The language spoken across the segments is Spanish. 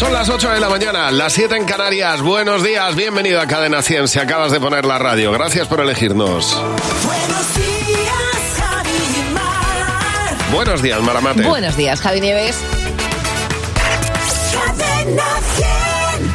Son las 8 de la mañana, las 7 en Canarias. Buenos días, bienvenido a Cadena 100 si acabas de poner la radio. Gracias por elegirnos. Buenos días, Javi Mar. Buenos días, Maramate. Buenos días, Javi Nieves. Cadena 100.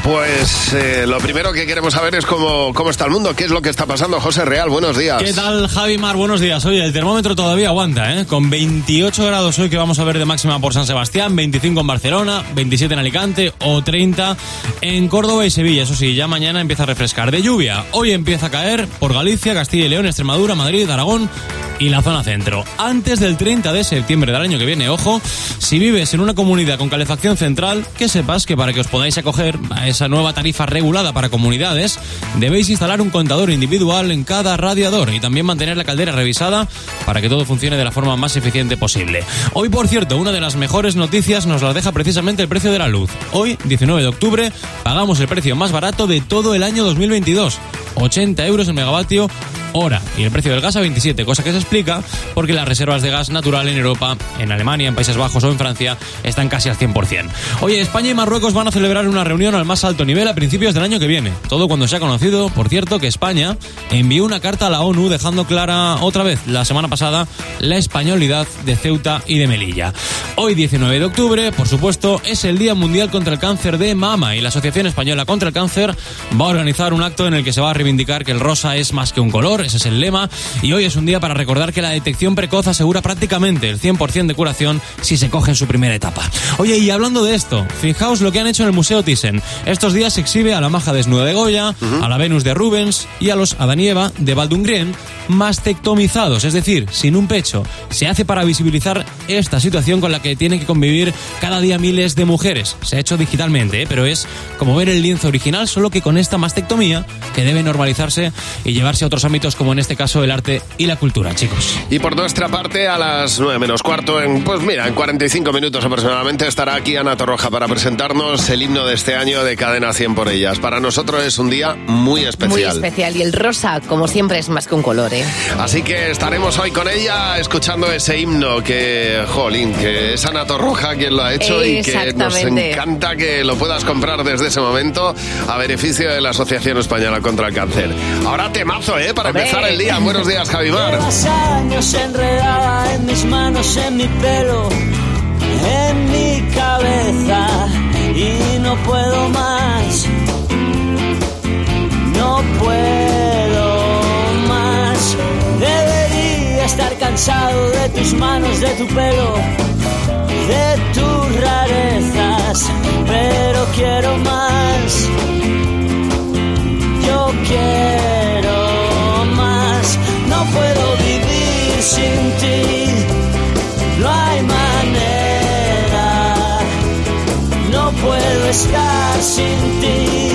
Pues eh, lo primero que queremos saber es cómo, cómo está el mundo, qué es lo que está pasando. José Real, buenos días. ¿Qué tal, Javi Mar? Buenos días. Oye, el termómetro todavía aguanta, ¿eh? Con 28 grados hoy que vamos a ver de máxima por San Sebastián, 25 en Barcelona, 27 en Alicante o 30 en Córdoba y Sevilla. Eso sí, ya mañana empieza a refrescar. De lluvia, hoy empieza a caer por Galicia, Castilla y León, Extremadura, Madrid, Aragón y la zona centro. Antes del 30 de septiembre del año que viene, ojo, si vives en una comunidad con calefacción central, que sepas que para que os podáis acoger a esa nueva tarifa regulada para comunidades, debéis instalar un contador individual en cada radiador y también mantener la caldera revisada para que todo funcione de la forma más eficiente posible. Hoy, por cierto, una de las mejores noticias nos la deja precisamente el precio de la luz. Hoy, 19 de octubre, pagamos el precio más barato de todo el año 2022. 80 euros el megavatio hora y el precio del gas a 27, cosa que se explica porque las reservas de gas natural en Europa, en Alemania, en Países Bajos o en Francia están casi al 100%. Oye, España y Marruecos van a celebrar una reunión al más alto nivel a principios del año que viene. Todo cuando se ha conocido, por cierto, que España envió una carta a la ONU dejando clara otra vez la semana pasada la españolidad de Ceuta y de Melilla. Hoy 19 de octubre, por supuesto, es el Día Mundial contra el Cáncer de Mama y la Asociación Española contra el Cáncer va a organizar un acto en el que se va a reivindicar que el rosa es más que un color, ese es el lema, y hoy es un día para recordar que la detección precoz asegura prácticamente el 100% de curación si se coge en su primera etapa. Oye, y hablando de esto, fijaos lo que han hecho en el Museo Thyssen. Estos días se exhibe a la maja desnuda de Goya, a la Venus de Rubens y a los Adán y Eva de Baldungren mastectomizados, es decir, sin un pecho. Se hace para visibilizar esta situación con la que tienen que convivir cada día miles de mujeres. Se ha hecho digitalmente, ¿eh? pero es como ver el lienzo original, solo que con esta mastectomía que debe normalizarse y llevarse a otros ámbitos como en este caso el arte y la cultura, chicos. Y por nuestra parte, a las 9 menos cuarto, en, pues mira, en 45 minutos aproximadamente, estará aquí Ana Torroja para presentarnos el himno de este año de Cadena 100 por ellas. Para nosotros es un día muy especial. Muy especial. Y el rosa, como siempre, es más que un color, ¿eh? Así que estaremos hoy con ella escuchando ese himno que, jolín, que es Ana Torroja quien lo ha hecho y que nos encanta que lo puedas comprar desde ese momento a beneficio de la Asociación Española contra el Cáncer. Ahora temazo, ¿eh? Para empezar el día. Buenos días, Javimar. Llevas años enredada en mis manos, en mi pelo, en mi cabeza y no puedo más. No puedo más. Debería estar cansado de tus manos, de tu pelo, de tus rarezas, pero quiero más. Yo quiero más, no puedo vivir sin ti, no hay manera, no puedo estar sin ti,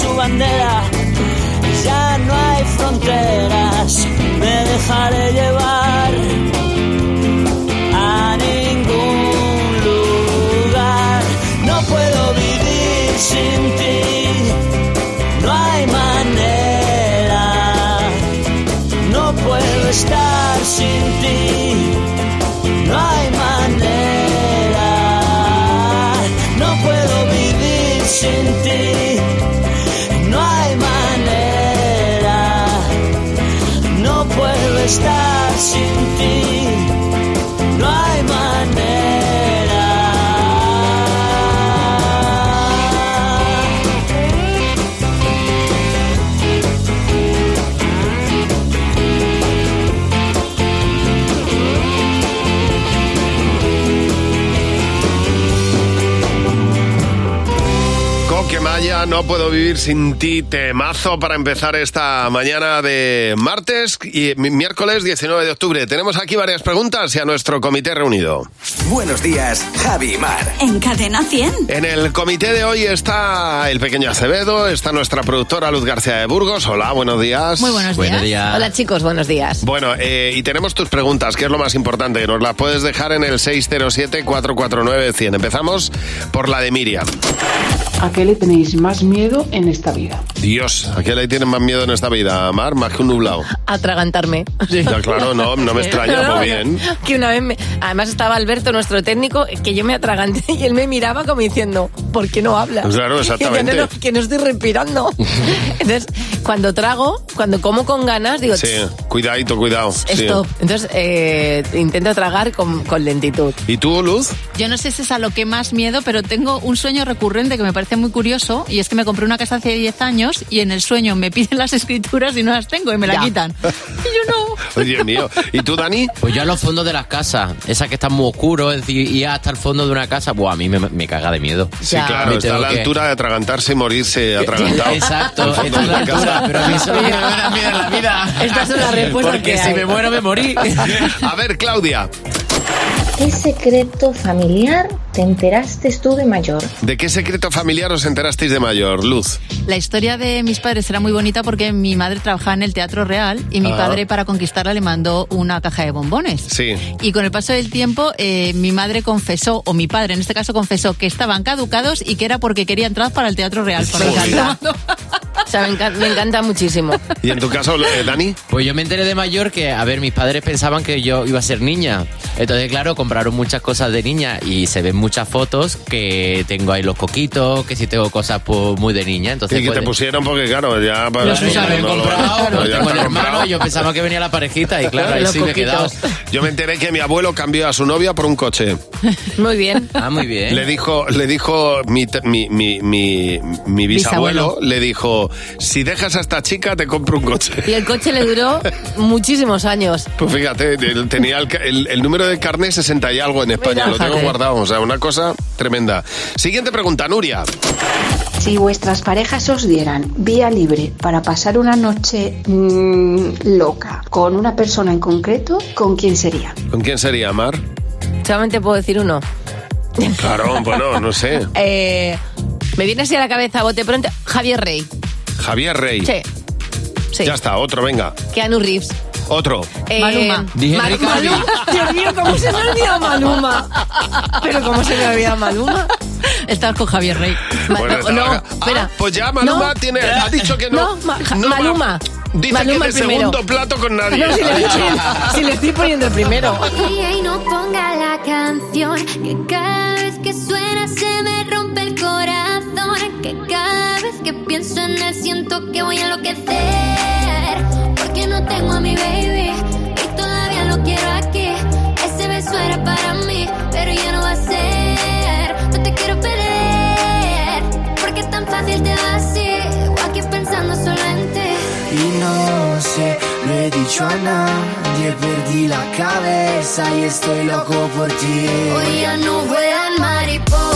su bandera. No puedo vivir sin ti, temazo para empezar esta mañana de martes y mi- miércoles 19 de octubre. Tenemos aquí varias preguntas y a nuestro comité reunido. Buenos días, Javi y Mar. En Cadena 100. En el comité de hoy está el pequeño Acevedo, está nuestra productora Luz García de Burgos. Hola, buenos días. Muy buenos Buenos días. días. Hola chicos, buenos días. Bueno, eh, y tenemos tus preguntas, que es lo más importante. Nos las puedes dejar en el 607-449-100. Empezamos por la de Miriam. ¿A qué le tenéis más miedo en esta vida? Dios, ¿a qué le tienen más miedo en esta vida, Mar? Más que un nublado. Atragantarme. Ya, claro, no, no me extraña, No, pues bien. Que una vez me- además estaba Alberto, nuestro técnico, que yo me atraganté y él me miraba como diciendo, ¿por qué no hablas? Claro, Y yo, exactamente. "No, no, que no estoy respirando. Entonces, cuando trago, cuando como con ganas, digo, Sí, cuidadito, cuidado. sí. stop. Entonces, eh, intento tragar con, con lentitud. ¿Y tú, Luz? Yo no sé si es a lo que más miedo, pero tengo un sueño recurrente que me parece muy curioso y es que me compré una casa hace 10 años y en el sueño me piden las escrituras y no las tengo y me la Ya. quitan. Y yo no. Ay, Dios mío. ¿Y tú, Dani? Pues yo a los fondos de las casas, esas que están muy oscuros, es decir, ir hasta el fondo de una casa, pues a mí me, me caga de miedo. Sí, Ya. claro, Me está a la que- altura de atragantarse y morirse atragantado. Exacto, Al fondo esta de es la la casa. altura, pero a mí eso es me da miedo en la vida. Estas son las respuestas Porque que si hay. me muero, me morí. A ver, Claudia, ¿Qué secreto familiar te enteraste tú de mayor? ¿de qué secreto familiar os enterasteis de mayor, Luz? La historia de mis padres era muy bonita porque mi madre trabajaba en el Teatro Real y mi Ah. padre para conquistarla le mandó una caja de bombones. Sí. Y con el paso del tiempo, eh, mi madre confesó, o mi padre en este caso confesó, que estaban caducados y que era porque quería entrar para el Teatro Real. Por O sea, me encanta, me encanta muchísimo. ¿Y en tu caso, eh, Dani? Pues yo me enteré de mayor que, a ver, mis padres pensaban que yo iba a ser niña. Entonces, claro, compraron muchas cosas de niña y se ven muchas fotos que tengo ahí los coquitos, que si tengo cosas pues, muy de niña. Entonces, Y que te pues, pusieron porque, claro, ya... para- Los no, habían no, no, comprado, no, ya tengo el está hermano, comprado. yo pensaba que venía la parejita y claro, ahí Los sí me he quedado. Yo me enteré que mi abuelo cambió a su novia por un coche. Muy bien. Ah, muy bien. Le dijo, le dijo mi, te- mi, mi, mi, mi bisabuelo, Bisabuelo. le dijo, si dejas a esta chica te compro un coche. Y el coche le duró muchísimos años. Pues fíjate, tenía el, el- el número de carnet 60 y algo en España, lo tengo guardado, o sea, una cosa tremenda. Siguiente pregunta, Nuria. Si vuestras parejas os dieran vía libre para pasar una noche mm, loca con una persona en concreto, ¿con quién sería? ¿Con quién sería, Mar? Solamente puedo decir uno. Claro, bueno, no sé. Eh, me viene así a la cabeza, bote pronto, Javier Rey. Javier Rey. Sí. Sí. Ya está, otro, venga. Keanu Reeves. Otro. Eh, Maluma. Dije Enrique. Maluma. Dios mío, ¿cómo se me olvida Maluma? Pero ¿cómo se me olvida Maluma? Estar con Javier Rey. Bueno, no, acá. espera. Ah, pues ya Maluma No. tiene, ha dicho que no. No, Ma- no Maluma. Dice Maluma que el de primero. segundo plato con nadie. No, si le, estoy, si le estoy poniendo el primero. Y no ponga la canción que cada vez que suena se me rompe el corazón. Que cada vez que pienso en él siento que voy a enloquecer. Porque no tengo a mi baby y todavía lo quiero aquí. Ese beso era para mí, pero ya no va a ser. No te quiero perder porque tan fácil te va así. O aquí pensando solo en ti. Y no sé, lo he dicho a nadie, perdí la cabeza y estoy loco por ti. Hoy ya no vuelan mariposas,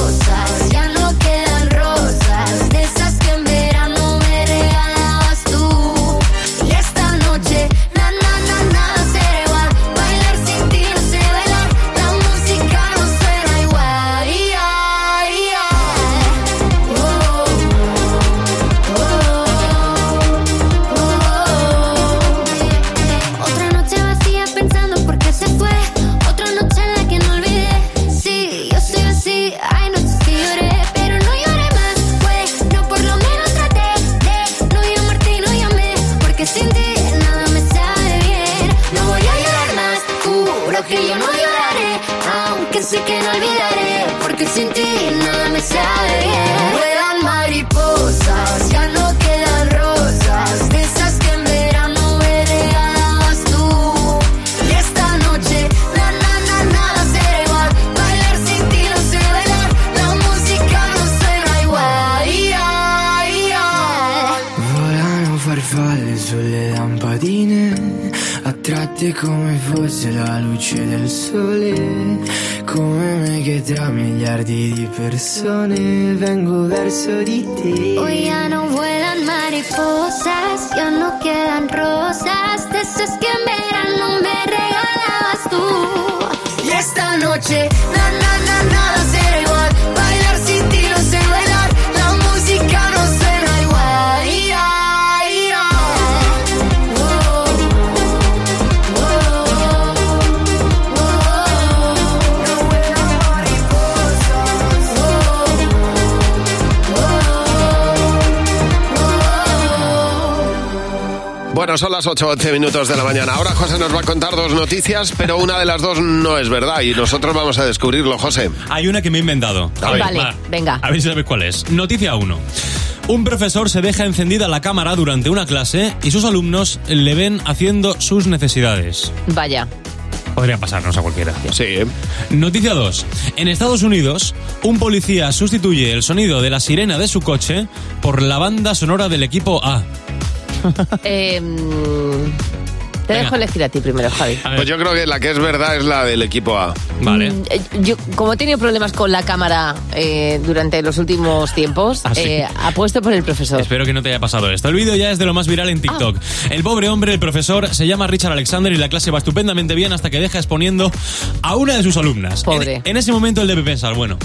come fosse la luce del sole, come me che tra miliardi di persone vengo verso di te. Hoy ya no vuelan mariposas, ya no quedan rosas, de esas que en verano me regalabas tú. Y esta noche, na na Bueno, son las 8 11 minutos de la mañana. Ahora José nos va a contar dos noticias, pero una de las dos no es verdad y nosotros vamos a descubrirlo, José. Hay una que me he inventado. A ver. Vale, Va. venga. A ver si sabéis cuál es. Noticia 1. Un profesor se deja encendida la cámara durante una clase y sus alumnos le ven haciendo sus necesidades. Vaya. Podría pasarnos a cualquiera. Sí, ¿eh? Noticia 2. En Estados Unidos, un policía sustituye el sonido de la sirena de su coche por la banda sonora del equipo A. Eh, te Venga. dejo elegir a ti primero, Javi. Pues yo creo que la que es verdad es la del equipo A. Vale. Mm, eh, Yo, como he tenido problemas con la cámara eh, durante los últimos tiempos, ¿Ah, sí? eh, apuesto por el profesor. Espero que no te haya pasado esto. El vídeo ya es de lo más viral en TikTok. El pobre hombre, el profesor, se llama Richard Alexander y la clase va estupendamente bien hasta que deja exponiendo a una de sus alumnas. Pobre. En, en ese momento él debe pensar, bueno,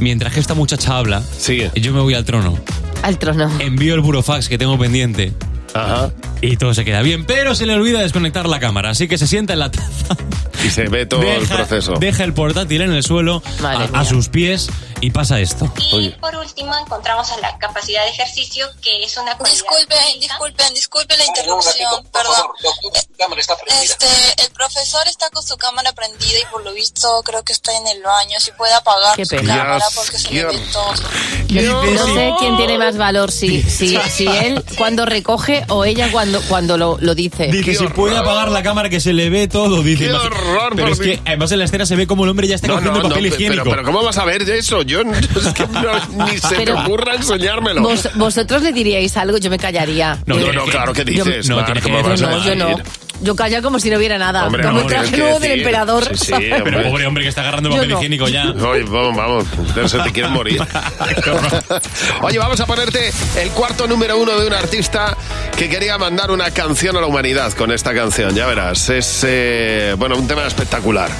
mientras que esta muchacha habla, Sigue. yo me voy al trono, Al trono. envío el burofax que tengo pendiente Ajá. y todo se queda bien, pero se le olvida desconectar la cámara, así que se sienta en la taza. Y se ve todo el deja, proceso. deja el portátil en el suelo a, a sus pies y pasa esto. Y Oye. por último encontramos a la capacidad de ejercicio, que es una Disculpen, disculpen, disculpen la interrupción, perdón. Este, el profesor está con su cámara prendida y por lo visto creo que está en el baño. Si puede apagar Qué su pena. cámara Dios, porque se le ve todo. Yo no sé quién tiene más valor, si, si, si él cuando recoge o ella cuando, cuando lo, lo dice. Dice, Qué si puede apagar la cámara que se le ve todo, dice. Qué horror, Pero por es que Dios. además en la escena se ve como el hombre ya está No, cogiendo no, no, papel pero, higiénico. pero ¿cómo vas a ver eso? Yo es que no- ni se Pero- te ocurra enseñármelo. Vos- vosotros le diríais algo, yo me callaría. No, No, claro que yo- dices. no, Mar, que ¿cómo decir, vas a no, yo no. decir? Yo calla como si no hubiera nada. Hombre, como no, el traje nuevo del emperador. Sí, sí. Pero pobre hombre que está agarrando papel no. higiénico ya. Ay, vamos, vamos, eso te quieres morir. Oye, vamos a ponerte el cuarto número uno de un artista que quería mandar una canción a la humanidad con esta canción, ya verás. Es, eh, bueno, un tema espectacular.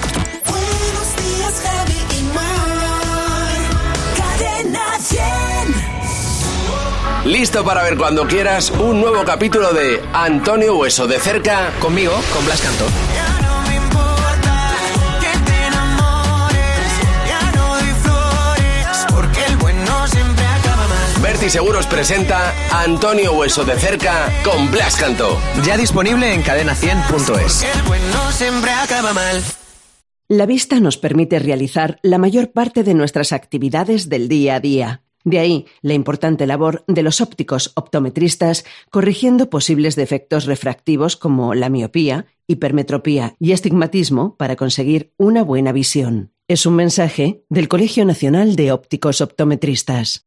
¿Listo para ver cuando quieras un nuevo capítulo de Antonio Hueso de cerca? Conmigo, con Blas Canto. Ya no me importa que te enamores, ya no doy flores, porque el bueno siempre acaba mal. Berti Seguros presenta Antonio Hueso de cerca con Blas Canto. Ya disponible en cadena100.es. El bueno siempre acaba mal. La vista nos permite realizar la mayor parte de nuestras actividades del día a día. De ahí la importante labor de los ópticos optometristas corrigiendo posibles defectos refractivos como la miopía, hipermetropía y astigmatismo para conseguir una buena visión. Es un mensaje del Colegio Nacional de Ópticos Optometristas.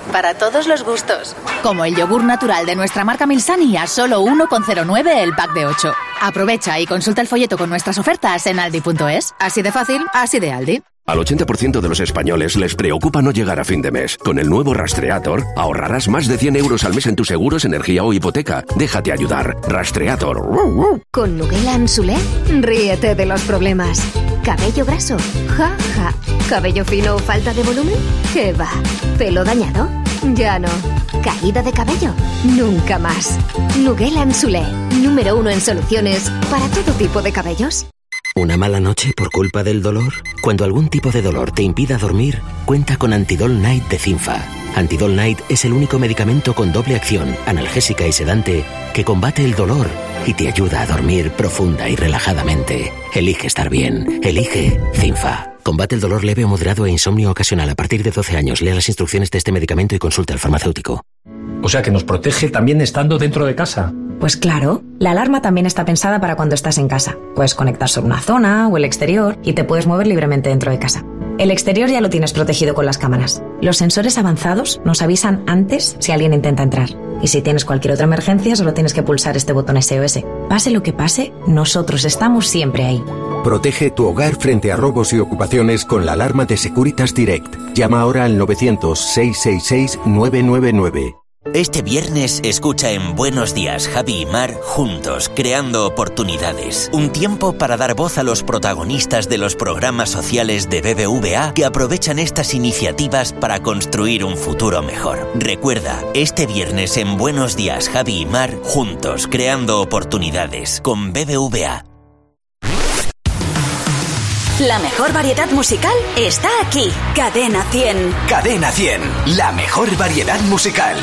para todos los gustos. Como el yogur natural de nuestra marca Milsani a solo 1,09 el pack de 8. Aprovecha y consulta el folleto con nuestras ofertas en aldi.es. Así de fácil, así de Aldi. Al 80% de los españoles les preocupa no llegar a fin de mes. Con el nuevo Rastreator ahorrarás más de 100 euros al mes en tus seguros, energía o hipoteca. Déjate ayudar. Rastreator. Con Nuguela Ansulé, ríete de los problemas. ¿Cabello graso? Ja, ja. ¿Cabello fino o falta de volumen? ¿Qué va? ¿Pelo dañado? Ya no. ¿Caída de cabello? Nunca más. Nugela Anzulé, número uno en soluciones para todo tipo de cabellos. ¿Una mala noche por culpa del dolor? Cuando algún tipo de dolor te impida dormir, cuenta con Antidol Night de Cinfa. Antidol Night es el único medicamento con doble acción, analgésica y sedante, que combate el dolor y te ayuda a dormir profunda y relajadamente. Elige estar bien. Elige Cinfa. Combate el dolor leve o moderado e insomnio ocasional a partir de 12 años. Lea las instrucciones de este medicamento y consulte al farmacéutico. O sea que nos protege también estando dentro de casa. Pues claro, la alarma también está pensada para cuando estás en casa. Puedes conectar sobre una zona o el exterior y te puedes mover libremente dentro de casa. El exterior ya lo tienes protegido con las cámaras. Los sensores avanzados nos avisan antes si alguien intenta entrar. Y si tienes cualquier otra emergencia, solo tienes que pulsar este botón SOS. Pase lo que pase, nosotros estamos siempre ahí. Protege tu hogar frente a robos y ocupaciones con la alarma de Securitas Direct. Llama ahora al 900-666-999. Este viernes escucha en Buenos Días Javi y Mar juntos, creando oportunidades. Un tiempo para dar voz a los protagonistas de los programas sociales de BBVA que aprovechan estas iniciativas para construir un futuro mejor. Recuerda, este viernes en Buenos Días Javi y Mar juntos, creando oportunidades con BBVA. La mejor variedad musical está aquí. Cadena 100. Cadena 100, la mejor variedad musical.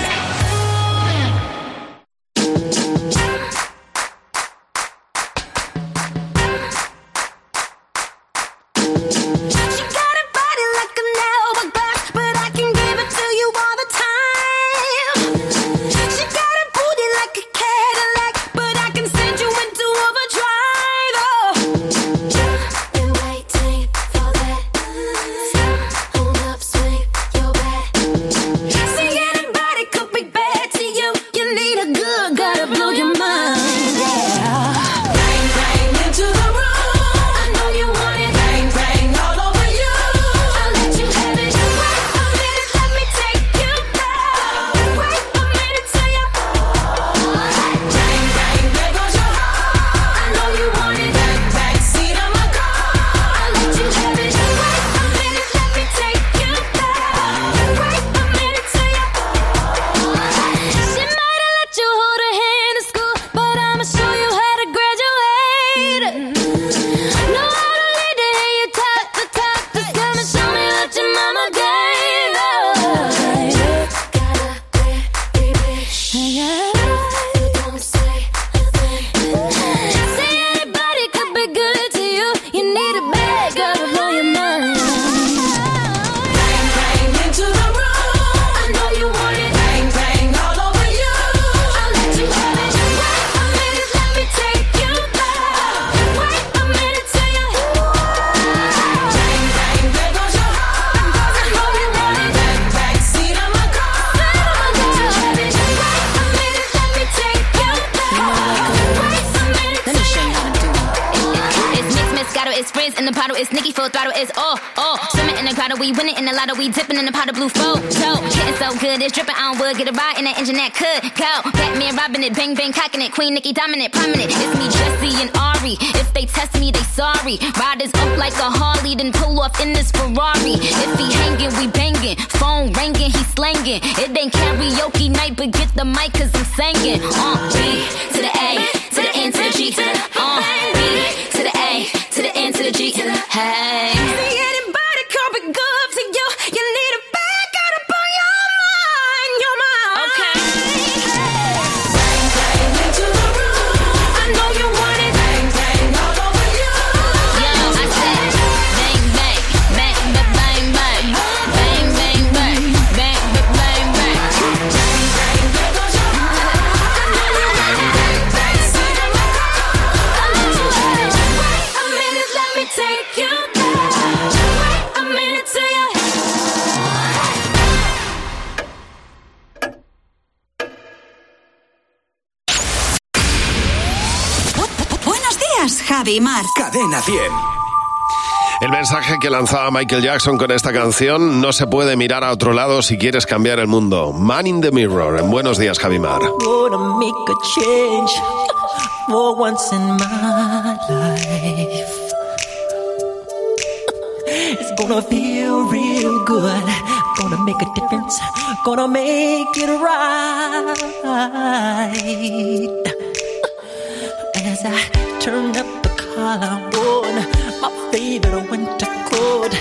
Grotto, we winning in the lotto, we dipping in the pot of blue photo. Getting so good, it's dripping on wood, get a ride in that engine that could go. Batman robbing it, bang bang cocking it, Queen Nicki dominant, prominent. It's me, Jesse and Ari. If they test me, they sorry. Riders up like a Harley, then pull off in this Ferrari. If he hanging, we banging. Phone ringing, he slanging. It ain't karaoke night, but get the mic, cause I'm singing. Uh, B to the A, to the N to the G. Uh, B to the A, to the N to the G. Hey. See anybody Javi y Mar. Cadena 100. El mensaje que lanzaba Michael Jackson con esta canción, no se puede mirar a otro lado si quieres cambiar el mundo. Man in the Mirror. En Buenos Días, Javimar. Gonna make a change for once in my life. It's gonna feel real good. Gonna make a difference, gonna make it right. As I turn up the collar on my favorite winter coat,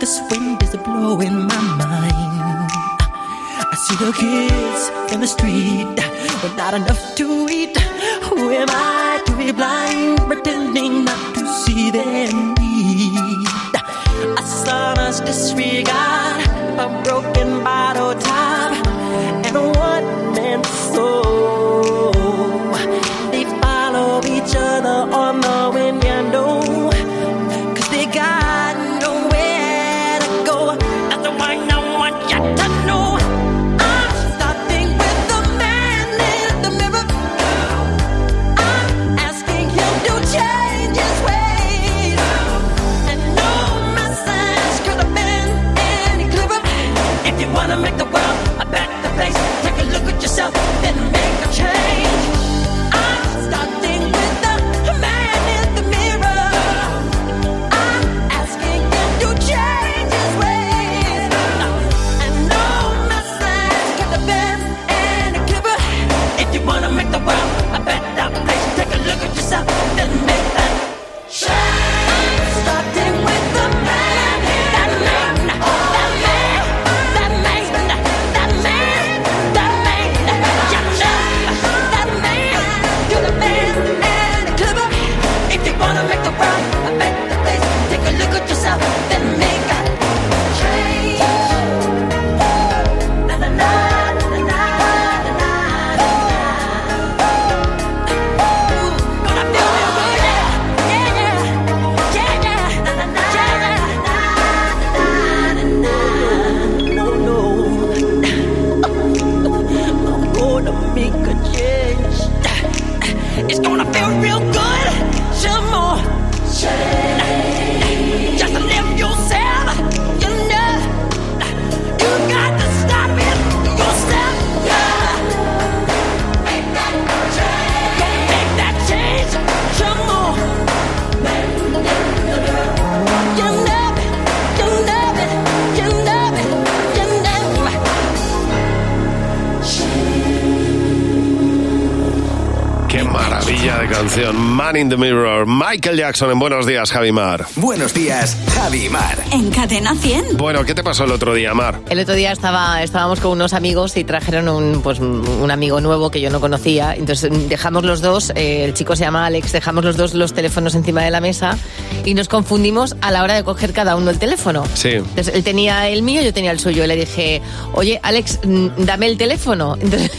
this wind is blowing my mind. I see the kids in the street with not enough to eat. Who am I to be blind, pretending not to see their need? A sonorous disregard, a broken bottle top, Man in the Mirror. Michael Jackson en Buenos Días, Javi Mar. Buenos días, Javi Mar. En Cadena 100. Bueno, ¿qué te pasó el otro día, Mar? El otro día estaba, estábamos con unos amigos y trajeron un, pues, un amigo nuevo que yo no conocía. Entonces dejamos los dos, eh, el chico se llama Alex, dejamos los dos los teléfonos encima de la mesa y nos confundimos a la hora de coger cada uno el teléfono. Sí. Entonces él tenía el mío, yo tenía el suyo. Y le dije, oye, Alex, mm, dame el teléfono. Entonces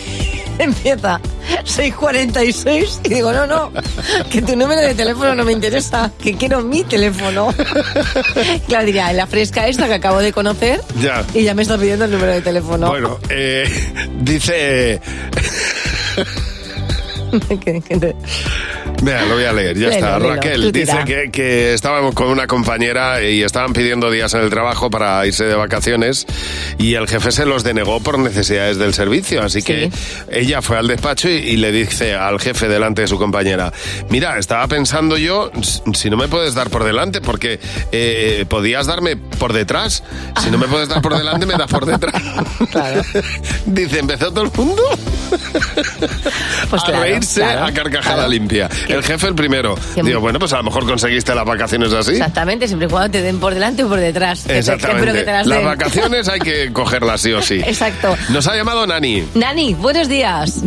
empieza 646 y digo, no, no, que tu número de teléfono no me interesa, que quiero mi teléfono. Claro, diría, la fresca esta que acabo de conocer Ya. y ya me está pidiendo el número de teléfono. Bueno, eh, dice... Mira, lo voy a leer, ya está. Raquel dice que, que estábamos con una compañera y estaban pidiendo días en el trabajo para irse de vacaciones y el jefe se los denegó por necesidades del servicio. Así que ella fue al despacho y, y le dice al jefe delante de su compañera, mira, estaba pensando yo si no me puedes dar por delante porque eh, podías darme por detrás. Si no me puedes dar por delante, me das por detrás. dice, empezó todo el mundo Pues a claro, reírse claro, a carcajada limpia. El jefe el primero. Que- Digo, bueno, pues a lo mejor conseguiste las vacaciones así. Exactamente, siempre y cuando te den por delante o por detrás. Que te- espero Exactamente. que te las las den. vacaciones hay que cogerlas sí o sí. Exacto. Nos ha llamado Nani. Nani, buenos días.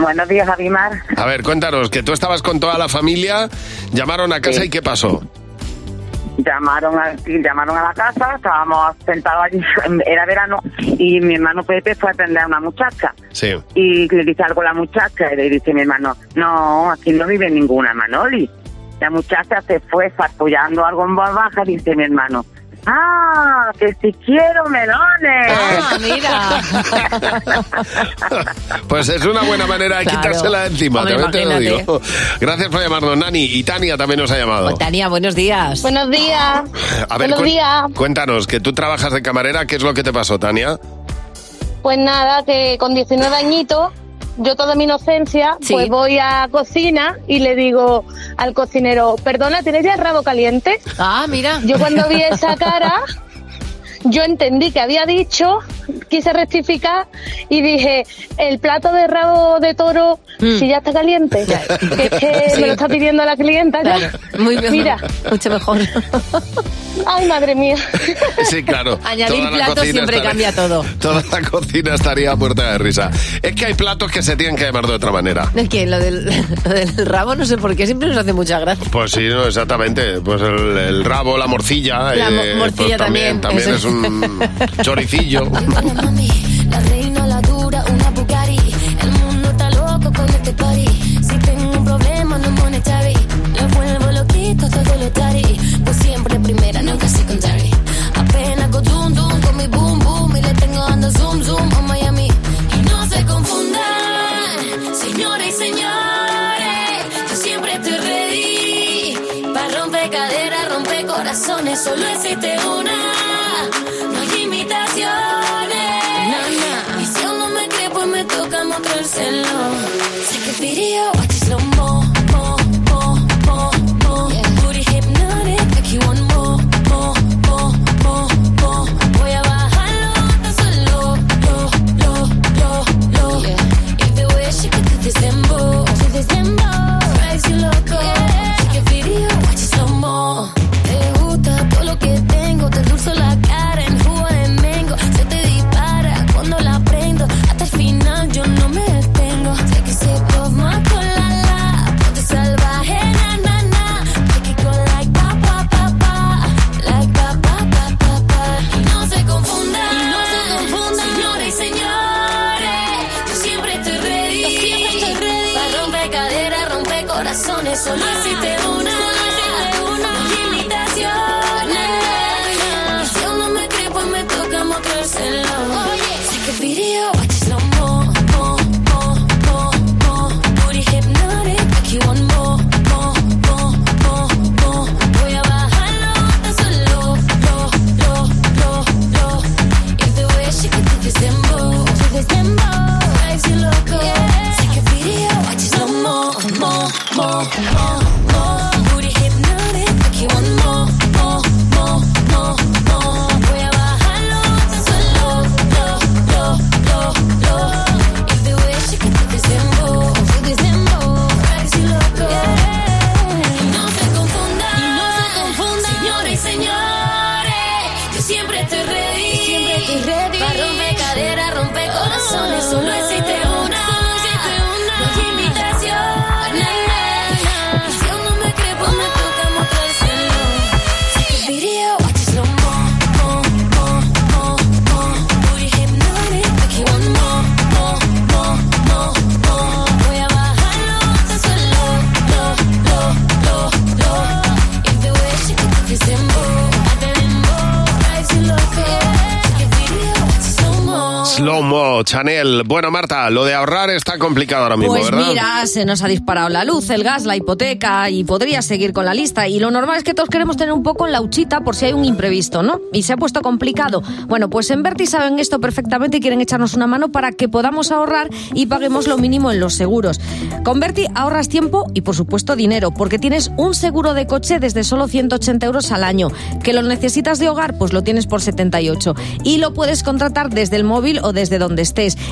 Buenos días, Javimar. A ver, cuéntanos, que tú estabas con toda la familia, llamaron a casa Sí. y ¿qué pasó? Llamaron a, llamaron a la casa, estábamos sentados allí, era verano, y mi hermano Pepe fue a atender a una muchacha. Sí. Y le dice algo a la muchacha, y le dice mi hermano, no, aquí no vive ninguna Manoli. La muchacha se fue farfullando algo en voz baja, dice mi hermano, ah, que si quiero melones. Ah, mira. Pues es una buena manera de Claro. quitársela de encima, Hombre, también te lo digo. Gracias por llamarnos, Nani. Y Tania también nos ha llamado. Tania, buenos días. Buenos días. A ver, Buenos días. cuéntanos, que tú trabajas de camarera, ¿qué es lo que te pasó, Tania? Pues nada, que con 19 añitos, yo toda mi inocencia, pues voy a cocina y le digo al cocinero, perdona, ¿tienes ya el rabo caliente? Ah, mira. Yo cuando vi esa cara, yo entendí que había dicho, quise rectificar y dije, el plato de rabo de toro, si ya está caliente, que es que Sí. me lo está pidiendo la clienta ya. Claro, muy bien. Mira, Mucho mejor. ay madre mía. Sí, claro. Añadir platos siempre estaría- cambia todo. Toda la cocina estaría muerta de risa. Es que hay platos que se tienen que llamar de otra manera. Es que lo del, lo del rabo no sé por qué siempre nos hace mucha gracia. Pues sí, no, exactamente. Pues el, el rabo, la morcilla. La mo- eh, morcilla pues también. también, También eso. es choricillo. La reina, la dura, una Bugatti. El mundo está loco con este party. Si tengo un problema, no monetary. Lo vuelvo loquito, todo lo tari. Pues siempre primera, nunca secondary. Apenas go dum dum con mi boom boom. Y le tengo ando zoom zoom a Miami. Y no se confundan, señores y señores. Yo siempre estoy ready. Para romper caderas, romper corazones. Solo existe una. Chanel. Bueno, Marta, lo de ahorrar está complicado ahora mismo, Pues ¿verdad? mira, se nos ha disparado la luz, el gas, la hipoteca y podría seguir con la lista. Y lo normal es que todos queremos tener un poco en la huchita por si hay un imprevisto, ¿no? Y se ha puesto complicado. Bueno, pues en Berti saben esto perfectamente y quieren echarnos una mano para que podamos ahorrar y paguemos lo mínimo en los seguros. Con Berti ahorras tiempo y por supuesto dinero, porque tienes un seguro de coche desde solo 180 euros al año. Que lo necesitas de hogar, pues lo tienes por 78. Y lo puedes contratar desde el móvil o desde donde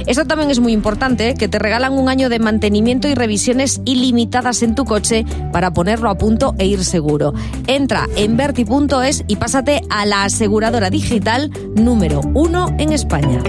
Esto también es muy importante, que te regalan un año de mantenimiento y revisiones ilimitadas en tu coche para ponerlo a punto e ir seguro. Entra en verti.es y pásate a la aseguradora digital número uno en España.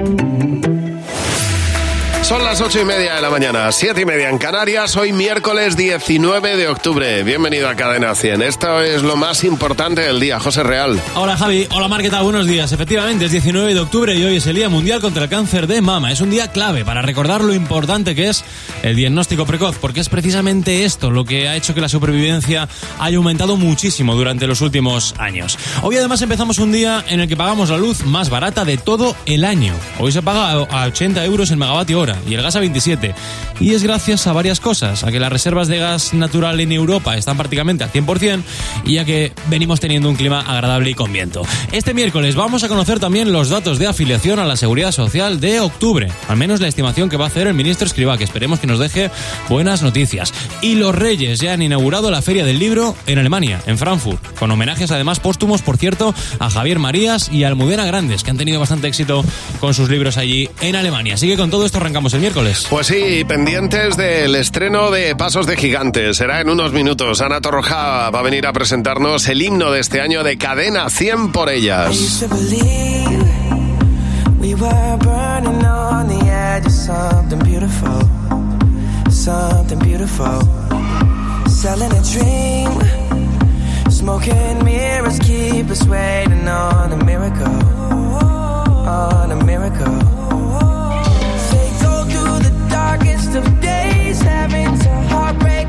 Son las ocho y media de la mañana, siete y media en Canarias, hoy miércoles 19 de octubre. Bienvenido a Cadena 100. Esto es lo más importante del día. José Real. Hola Javi, hola Mar, ¿qué tal? Buenos días. Efectivamente, es 19 de octubre y hoy es el Día Mundial contra el Cáncer de Mama. Es un día clave para recordar lo importante que es el diagnóstico precoz, porque es precisamente esto lo que ha hecho que la supervivencia haya aumentado muchísimo durante los últimos años. Hoy además empezamos un día en el que pagamos la luz más barata de todo el año. Hoy se paga a 80 euros el megavatio hora. 30 y el gas a 27. Y es gracias a varias cosas, a que las reservas de gas natural en Europa están prácticamente al 100% y a que venimos teniendo un clima agradable y con viento. Este miércoles vamos a conocer también los datos de afiliación a la Seguridad Social de octubre, al menos la estimación que va a hacer el ministro Escribá, que esperemos que nos deje buenas noticias. Y los Reyes ya han inaugurado la Feria del Libro en Alemania, en Frankfurt, con homenajes además póstumos, por cierto, a Javier Marías y a Almudena Grandes, que han tenido bastante éxito con sus libros allí en Alemania. Así que con todo esto arrancamos el miércoles. Pues sí, pendientes del estreno de Pasos de Gigantes. Será en unos minutos. Ana Torroja va a venir a presentarnos el himno de este año de Cadena 100 por ellas. smoking mirrors keep us waiting on a miracle, on a miracle. Having to heartbreak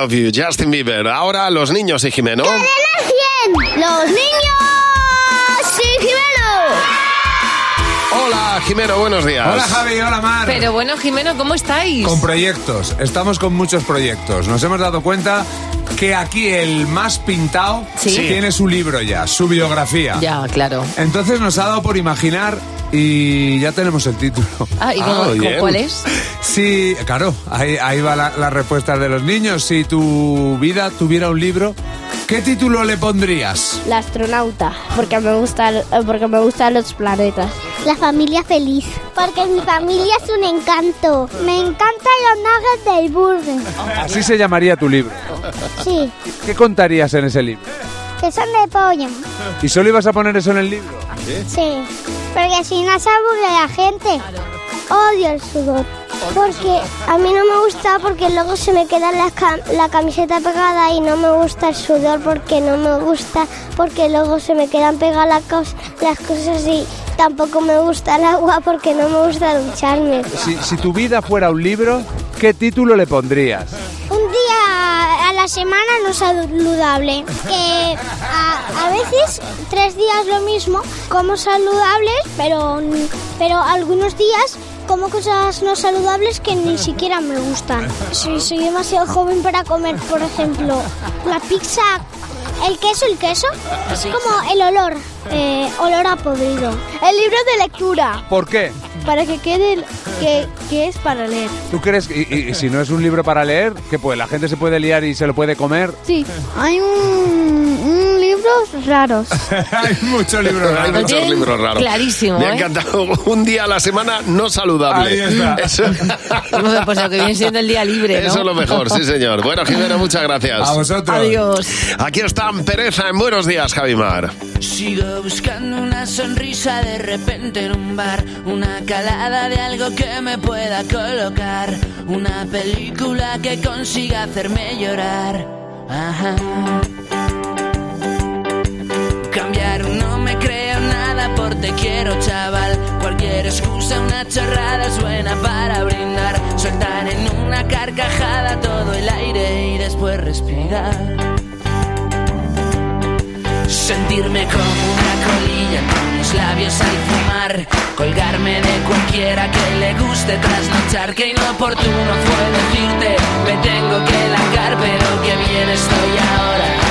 love you, Justin Bieber. Ahora los niños y Jimeno. ¡Cadena 100! ¡Los niños! ¡Sí, Jimeno! Hola, Jimeno, buenos días. Hola Javi, hola Mar. Pero bueno, Jimeno, ¿cómo estáis? Con proyectos, estamos con muchos proyectos. Nos hemos dado cuenta que aquí el más pintado Sí. tiene su libro ya, su biografía. Ya, claro. Entonces nos ha dado por imaginar y ya tenemos el título. Ah, ¿y cómo- bien. cuál es? Sí, claro, ahí, ahí va la, la respuesta de los niños. Si tu vida tuviera un libro, ¿qué título le pondrías? La astronauta, porque me, gusta, porque me gustan los planetas. La familia feliz, porque mi familia es un encanto. Me encantan los nuggets del burger. Así se llamaría tu libro. Sí, ¿Qué contarías en ese libro? que son de pollo. ¿Y solo ibas a poner eso en el libro? Sí, porque si no se aburre la gente. Odio el sudor. Porque a mí no me gusta porque luego se me queda la, cam- la camiseta pegada y no me gusta el sudor porque no me gusta porque luego se me quedan pegadas las, cos- las cosas y Tampoco me gusta el agua porque no me gusta ducharme. Si, si tu vida fuera un libro, ¿qué título le pondrías? Un día a la semana no saludable. Que a, a veces tres días lo mismo, como saludables, pero, pero algunos días como cosas no saludables que ni siquiera me gustan. Soy, soy demasiado joven para comer, por ejemplo, la pizza, el queso, el queso, es como el olor, eh, olor a podrido. El libro de lectura, ¿Por qué? para que quede que, que es para leer. ¿Tú crees que y, y si no es un libro para leer, que pues la gente se puede liar y se lo puede comer? Sí, hay un, un libros raros. Hay muchos libros Hay raros. muchos libros raros. clarísimo, Me ha ¿eh? encantado. Un día a la semana no saludable. Ahí está. Eso, Pues lo que viene siendo el día libre, ¿no? eso es lo mejor, sí, señor. Bueno, Jimena, muchas gracias. A vosotros. Adiós. Aquí están Pereza en Buenos Días, Javimar. Sigo buscando una sonrisa de repente en un bar, una calada de algo que me pueda colocar, una película que consiga hacerme llorar. Ajá. Cambiar no me creo nada por te quiero chaval, cualquier excusa, una chorrada es buena para brindar, soltar en una carcajada todo el aire y después respirar. Sentirme como una colilla con los labios al fumar. Colgarme de cualquiera que le guste trasnochar Que inoportuno fue decirte Me tengo que largar pero que bien estoy ahora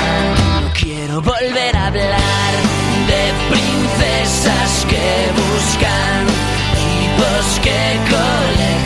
volver a hablar De princesas que buscan Tipos que coleccionar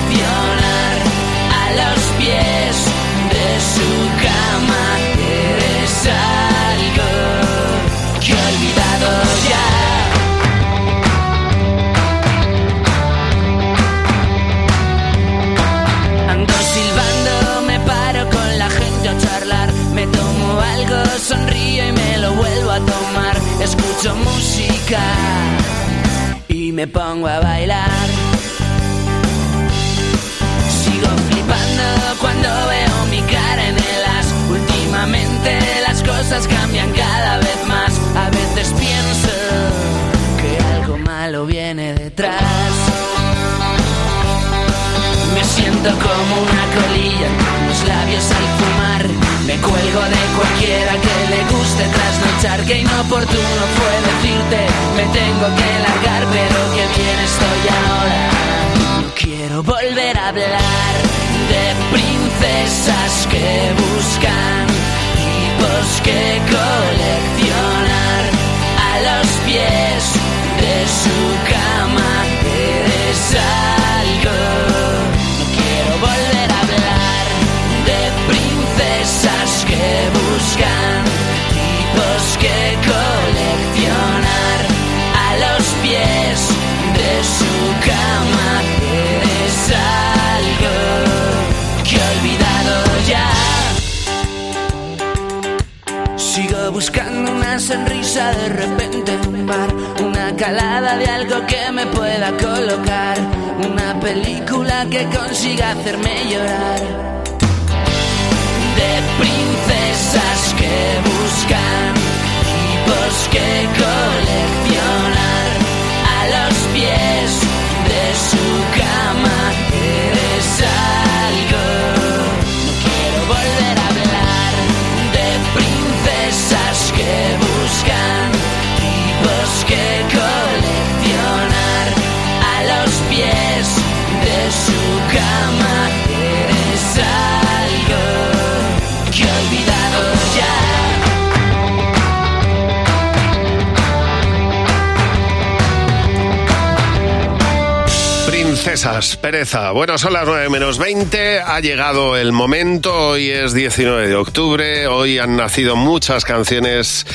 Escucho música y me pongo a bailar. Sigo flipando cuando veo mi cara en el as. Últimamente las cosas cambian cada vez más. A veces pienso que algo malo viene detrás. Me siento como una colilla con los labios al fumar. Me cuelgo de cualquiera que le guste trasnochar. Que inoportuno fue decirte, me tengo que largar, pero que bien estoy ahora. No quiero volver a hablar de princesas que buscan tipos que coleccionar a los pies de su cama. Eres buscan tipos que coleccionar a los pies de su cama. Eres algo que he olvidado ya. Sigo buscando una sonrisa de repente en un bar, una calada de algo que me pueda colocar, una película que consiga hacerme llorar. De princesas que buscan tipos que coleccionar Princesas, pereza. Bueno, son las 9 menos 20. Ha llegado el momento. Hoy es 19 de octubre. Hoy han nacido muchas canciones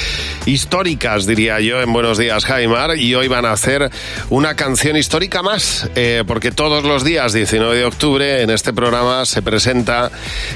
históricas, diría yo, en Buenos Días, Jaimar. Y hoy van a hacer una canción histórica más. eh, porque todos los días, 19 de octubre, en este programa se presenta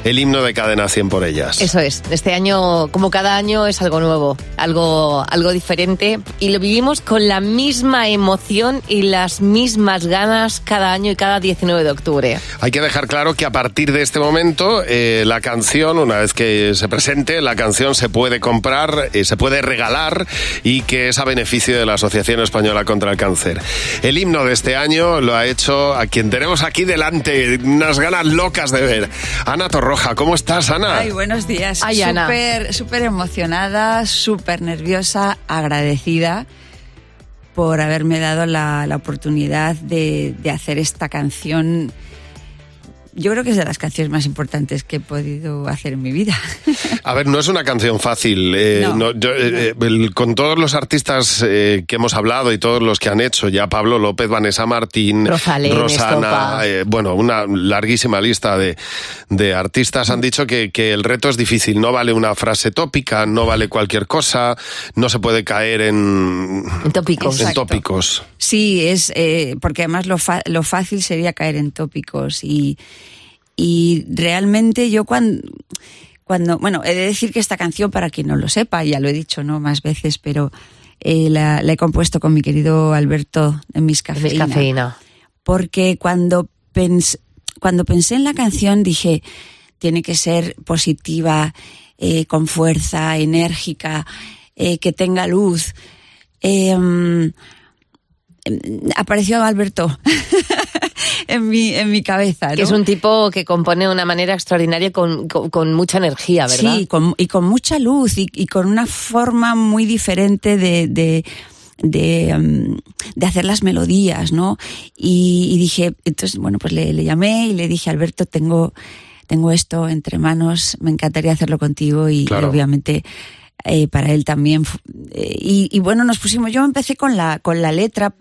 el himno de Cadena 100 por ellas. Eso es. Este año, como cada año, es algo nuevo, algo, algo diferente y lo vivimos con la misma emoción y las mismas ganas cada cada año y cada 19 de octubre. Hay que dejar claro que a partir de este momento eh, la canción, una vez que se presente, la canción se puede comprar, eh, se puede regalar y que es a beneficio de la Asociación Española contra el Cáncer. El himno de este año lo ha hecho a quien tenemos aquí delante, unas ganas locas de ver. Ana Torroja, ¿cómo estás, Ana? Ay, buenos días. Ay, Ana. Súper, súper emocionada, súper nerviosa, agradecida por haberme dado la, la oportunidad de, de hacer esta canción. Yo creo que es de las canciones más importantes que he podido hacer en mi vida. A ver, no es una canción fácil. eh, No. no, yo, eh, eh, el- con todos los artistas eh, que hemos hablado y todos los que han hecho, ya Pablo López, Vanessa Martín, Rosalén, Rosana, bueno, una larguísima lista de, de artistas han dicho que, que el reto es difícil. No vale una frase tópica, no vale cualquier cosa, no se puede caer en, En tópicos. en Exacto. tópicos. Sí, es porque además lo, fa- lo fácil sería caer en tópicos y, y realmente yo cuando, cuando, bueno, he de decir que esta canción, para quien no lo sepa, ya lo he dicho no más veces, pero eh, la, la he compuesto con mi querido Alberto de Mis Cafeína. Cafeína. Porque cuando, pens- cuando pensé en la canción dije, tiene que ser positiva, eh, con fuerza, enérgica, eh, que tenga luz. Eh, mm, apareció Alberto en mi, en mi cabeza. Que ¿no? es un tipo que compone de una manera extraordinaria con, con- con mucha energía, ¿verdad? Sí, con- y con mucha luz y, y con una forma muy diferente de, de, de, de hacer las melodías, ¿no? Y, y dije, entonces, bueno, pues le, le llamé y le dije, Alberto, tengo, tengo esto entre manos, me encantaría hacerlo contigo y, obviamente eh, para él también. eh, y, y bueno, nos pusimos, yo empecé con la, con la letra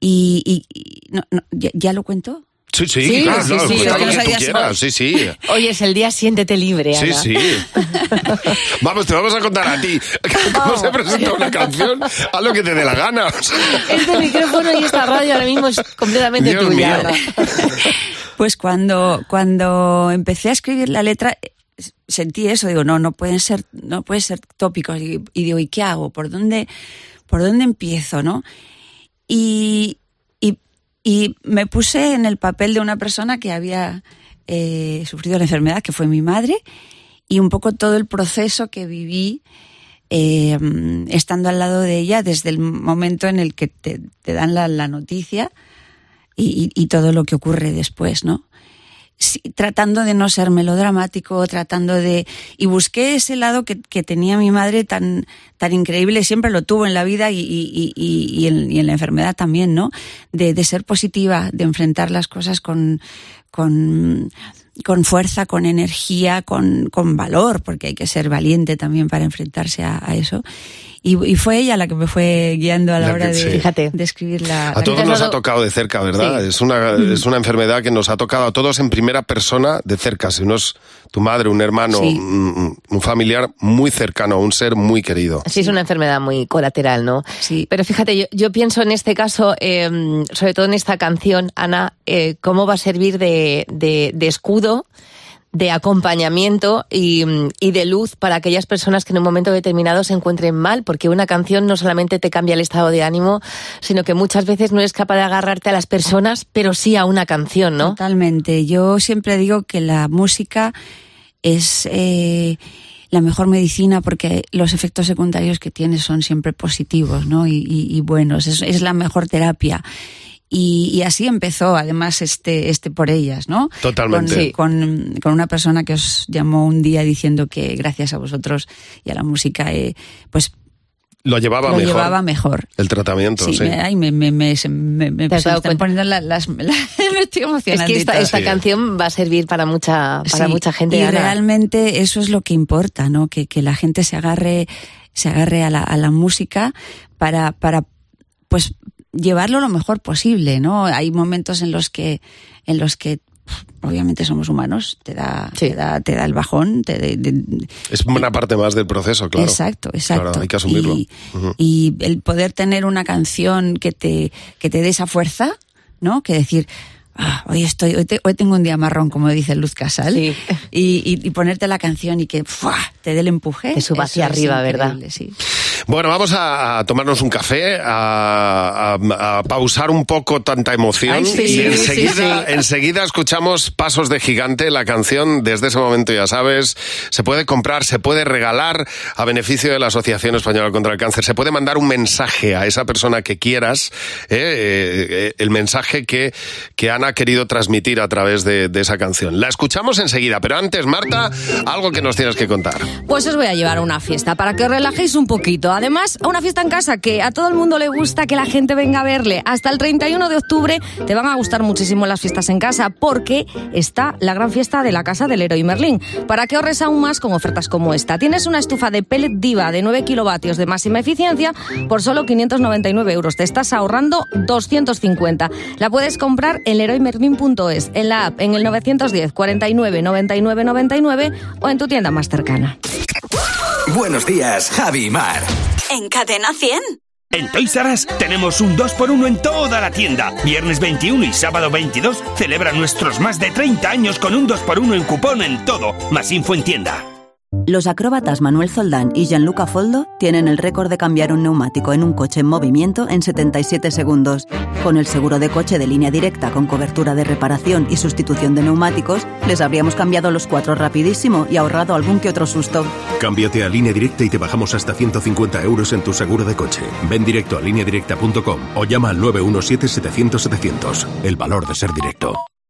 y, y- y- no, no, ¿ya, ya lo cuento? Sí, sí, Sí, claro, sí, claro, sí, que tú sabía quieras, sí, sí. Hoy es el día Siéntete Libre, Sí, Ana. sí. Vamos, te vamos a contar a ti cómo se presenta una canción a lo que te dé la gana. Este micrófono y esta radio ahora mismo es completamente Dios tuya. mío. Pues cuando, cuando empecé a escribir la letra, sentí eso, digo, no, no pueden ser, no pueden ser tópicos. Y, digo, ¿y qué hago? ¿Por dónde, por dónde empiezo, no? Y, y, y me puse en el papel de una persona que había eh, sufrido la enfermedad, que fue mi madre, y un poco todo el proceso que viví eh, estando al lado de ella desde el momento en el que te, te dan la, la noticia y- y todo lo que ocurre después, ¿no? Sí, tratando de no ser melodramático, tratando de... Y busqué ese lado que, que tenía mi madre tan, tan increíble, siempre lo tuvo en la vida y, y- y- en, y en la enfermedad también, ¿no? De, de ser positiva, de enfrentar las cosas con, con, con fuerza, con energía, con, con valor, porque hay que ser valiente también para enfrentarse a eso. Y, y fue ella la que me fue guiando a la La hora que- de, sí. Fíjate. de escribir la... A la todos nos ha tocado de cerca, ¿verdad? Sí. Es, una, es una enfermedad que nos ha tocado a todos en primera persona de cerca. Si no es tu madre, un hermano, Sí. un, un familiar muy cercano, un ser muy querido. Sí, es una enfermedad muy colateral, ¿no? Sí. Pero fíjate, yo, yo pienso en este caso, eh, sobre todo en esta canción, Ana, eh, cómo va a servir de, de- de escudo, de acompañamiento y, mm, y de luz para aquellas personas que en un momento determinado se encuentren mal, porque una canción no solamente te cambia el estado de ánimo, sino que muchas veces no eres capaz de agarrarte a las personas, pero sí a una canción, ¿no? Totalmente. Yo siempre digo que la música es eh, la mejor medicina porque los efectos secundarios que tiene son siempre positivos ¿no? y, y- y buenos. Es, es la mejor terapia. Y, y así empezó, además, este, este por ellas, ¿no? Totalmente. Con, sí, con, con una persona que os llamó un día diciendo que gracias a vosotros y a la música, eh, pues Lo llevaba lo mejor. llevaba mejor. El tratamiento, sí. Sí, me, ay, me, me, me, me, me- ¿Te has se me dado están cuenta? poniendo la- las, la- me estoy Es emocionando. que esta, esta canción va a servir para mucha, para Sí, mucha gente. Y Ana. realmente eso es lo que importa, ¿no? Que, que la gente se agarre, se agarre a la, a la música para, para, pues, llevarlo lo mejor posible, ¿no? Hay momentos en los que, en los que, obviamente somos humanos, te da, te da, te da el bajón, te de- de- Es una parte más del proceso, claro. Exacto, exacto. Claro, hay que asumirlo. Y, el poder tener una canción que te, que te dé esa fuerza, ¿no? Que decir, ah, hoy estoy, hoy, te- hoy tengo un día marrón, como dice Luz Casal, y, y- y ponerte la canción y que ¡fua! te dé el empuje. Te suba hacia arriba, ¿verdad? Sí. Bueno, vamos a, tomarnos un café, a, a- a pausar un poco tanta emoción Ay, sí, y sí, enseguida, sí, sí. enseguida escuchamos Pasos de Gigante, la canción desde ese momento ya sabes, se puede comprar, se puede regalar a beneficio de la Asociación Española contra el Cáncer, se puede mandar un mensaje a esa persona que quieras, eh, eh, eh, el mensaje que, que Ana ha querido transmitir a través de, de esa canción. La escuchamos enseguida, pero antes, Marta, algo que nos tienes que contar. Pues os voy a llevar a una fiesta para que os relajéis un poquito. Además, a una fiesta en casa que a todo el mundo le gusta que la gente venga a verle. Hasta el 31 de octubre te van a gustar muchísimo las fiestas en casa porque está la gran fiesta de la casa del Leroy Merlin. Para que ahorres aún más con ofertas como esta. Tienes una estufa de pellet diva de 9 kilovatios de máxima eficiencia por solo 599 euros. Te estás ahorrando 250. La puedes comprar en leroymerlin.es, en la app, en el 910 49 99 99 o en tu tienda más cercana. Buenos días, Javi y Mar. En Cadena 100. En Toys R Us tenemos un 2x1 en toda la tienda. Viernes 21 y sábado 22 celebra nuestros más de 30 años con un 2x1 en cupón en todo. Más info en tienda. Los acróbatas Manuel Zoldán y Gianluca Foldo tienen el récord de cambiar un neumático en un coche en movimiento en 77 segundos. Con el seguro de coche de línea directa con cobertura de reparación y sustitución de neumáticos, les habríamos cambiado los cuatro rapidísimo y ahorrado algún que otro susto. Cámbiate a línea directa y te bajamos hasta 150 euros en tu seguro de coche. Ven directo a lineadirecta.com o llama al 917-700-700. El valor de ser directo.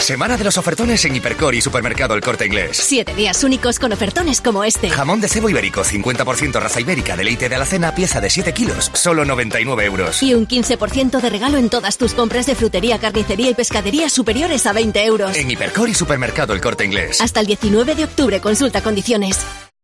Semana de los ofertones en Hipercor y Supermercado El Corte Inglés. Siete días únicos con ofertones como este. Jamón de cebo ibérico, 50% raza ibérica, deleite de alacena, pieza de 7 kilos, solo 99 euros. Y un 15% de regalo en todas tus compras de frutería, carnicería y pescadería superiores a 20 euros. En Hipercor y Supermercado El Corte Inglés. Hasta el 19 de octubre, consulta condiciones.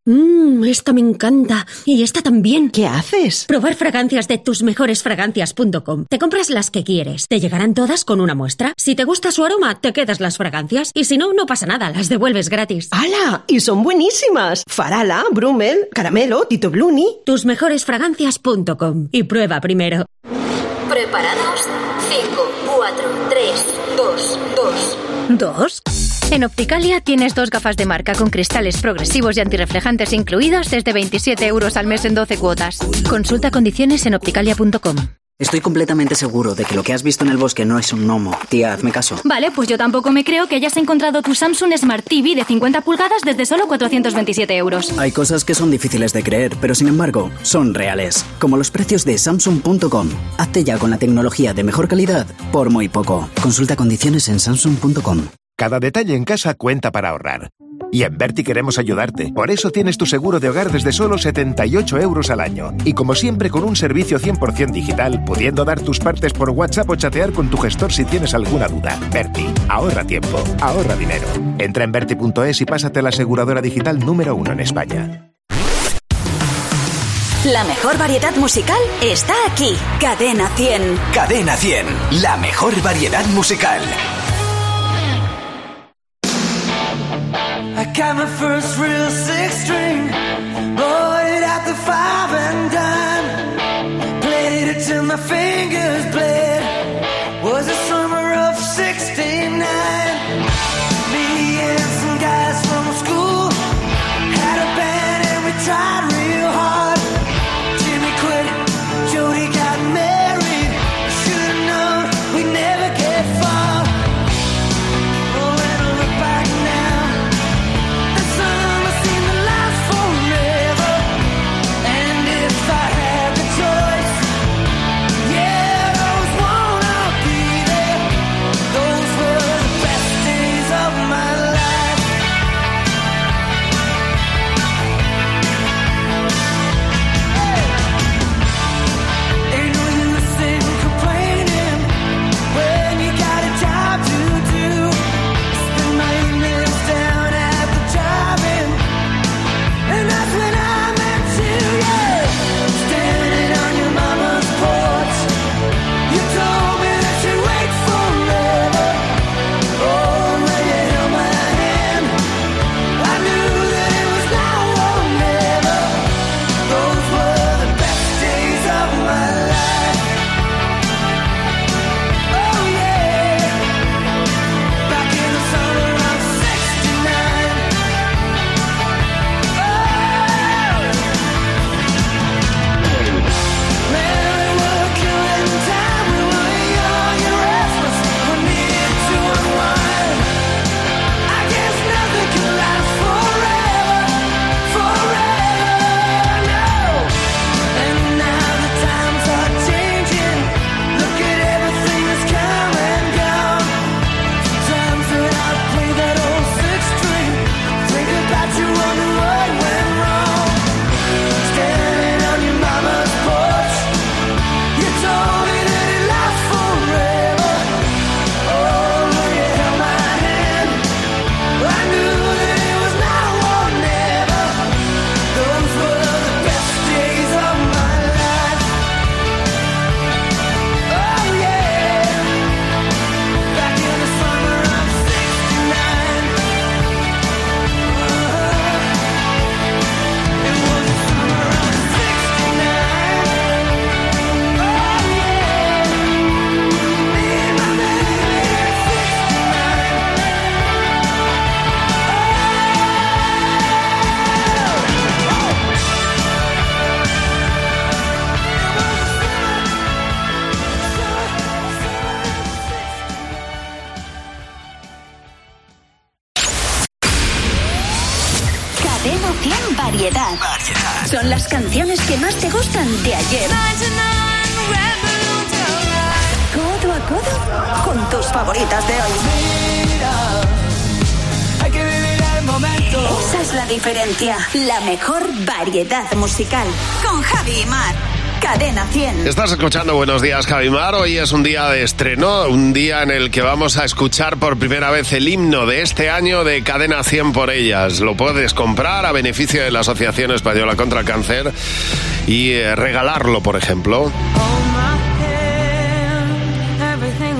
Mmm, esta me encanta. Y esta también. ¿Qué haces? Probar fragancias de tusmejoresfragancias.com. Te compras las que quieres. Te llegarán todas con una muestra. Si te gusta su aroma, te quedas las fragancias. Y si no, no pasa nada, las devuelves gratis. ¡Hala! Y son buenísimas. Farala, Brummel, Caramelo, Tito Bluni. Tusmejoresfragancias.com. Y prueba primero. ¿Preparados? 5, 4, 3, 2, 2. ¿Dos? En Opticalia tienes dos gafas de marca con cristales progresivos y antirreflejantes incluidos desde 27 euros al mes en 12 cuotas. Consulta condiciones en opticalia.com. Estoy completamente seguro de que lo que has visto en el bosque no es un gnomo. Tía, hazme caso. Vale, pues yo tampoco me creo que hayas encontrado tu Samsung Smart TV de 50 pulgadas desde solo 427 euros. Hay cosas que son difíciles de creer, pero sin embargo, son reales. Como los precios de Samsung.com. Hazte ya con la tecnología de mejor calidad por muy poco. Consulta condiciones en Samsung.com. Cada detalle en casa cuenta para ahorrar. Y en Berti queremos ayudarte. Por eso tienes tu seguro de hogar desde solo 78 euros al año. Y como siempre con un servicio 100% digital, pudiendo dar tus partes por WhatsApp o chatear con tu gestor si tienes alguna duda. Berti, ahorra tiempo, ahorra dinero. Entra en Berti.es y pásate a la aseguradora digital número uno en España. La mejor variedad musical está aquí. Cadena 100. Cadena 100, la mejor variedad musical. Got my first real six string, bought it at the five and dime. Played it till my fingers bled. Was the summer musical. Con Javi y Mar. Cadena 100. Estás escuchando Buenos Días, Javimar. Hoy es un día de estreno, un día en el que vamos a escuchar por primera vez el himno de este año de Cadena 100 por ellas. Lo puedes comprar a beneficio de la Asociación Española contra el Cáncer y eh, regalarlo, por ejemplo. Everything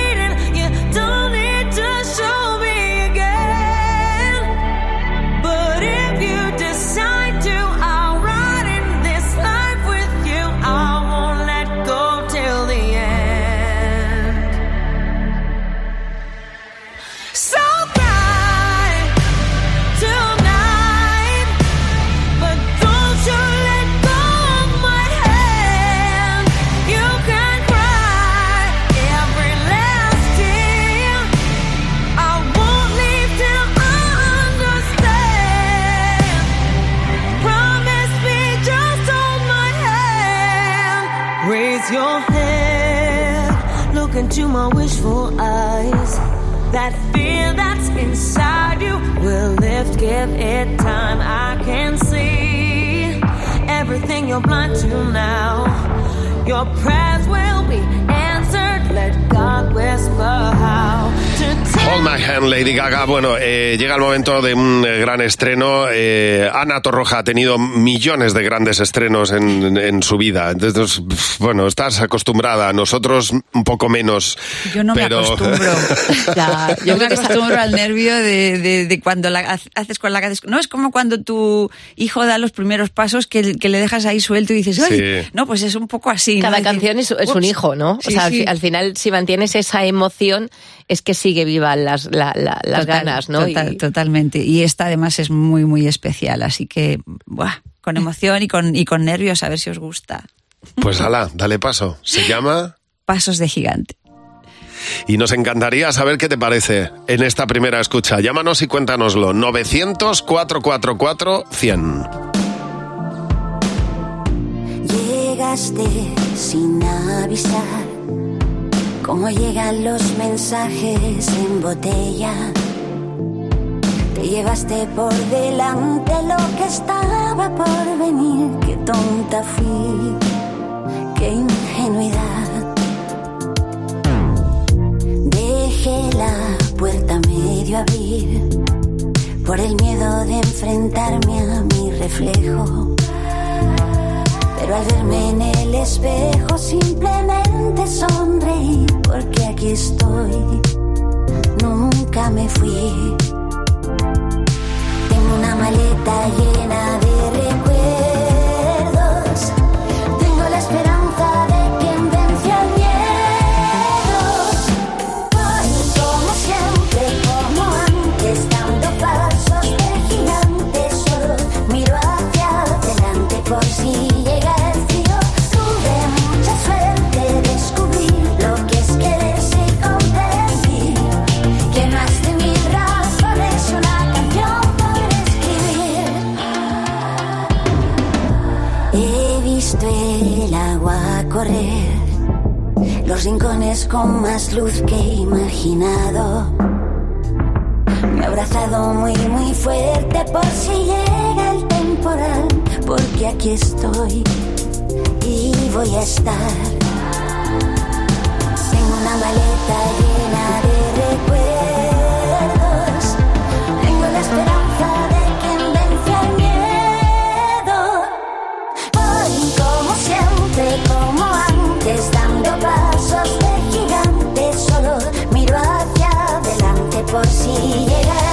Give it time. I can see everything you're blind to now. Your prayers will be answered. Let God whisper how Hold My Hand, Lady Gaga. Bueno, eh, llega el momento de un eh, gran estreno. Eh, Ana Torroja ha tenido millones de grandes estrenos en, en su vida. Entonces, bueno, estás acostumbrada. Nosotros un poco menos. Yo no pero... me acostumbro. Ya, yo me acostumbro al nervio de, de- de cuando la ha- haces con la No es como cuando tu hijo da los primeros pasos que, que le dejas ahí suelto y dices, ¡ay! Sí. No, pues es un poco así. Cada canción es, es un hijo, ¿no? Sí, o sea, sí. al final, si mantienes esa emoción, es que sigue viva las, la- la- las Total, ganas, ¿no? total- Y- Totalmente. Y esta además es muy, muy especial. Así que, buah, con emoción y con, y con nervios, a ver si os gusta. Pues ala, dale paso. Se llama Pasos de gigante. y nos encantaría saber qué te parece en esta primera escucha. Llámanos y cuéntanoslo. 900 444 100. Llegaste sin avisar, como llegan los mensajes en botella. Te llevaste por delante lo que estaba por venir. Qué tonta fui, qué ingenuidad. Dejé la puerta medio abrir por el miedo de enfrentarme a mi reflejo. Pero al verme en el espejo simplemente sonreí porque aquí estoy, nunca me fui. Tengo una maleta llena de recuerdos, rincones con más luz que he imaginado. Me he abrazado muy, muy fuerte por si llega el temporal, porque aquí estoy y voy a estar. Tengo una maleta llena de recuerdos, tengo la esperanza por si llega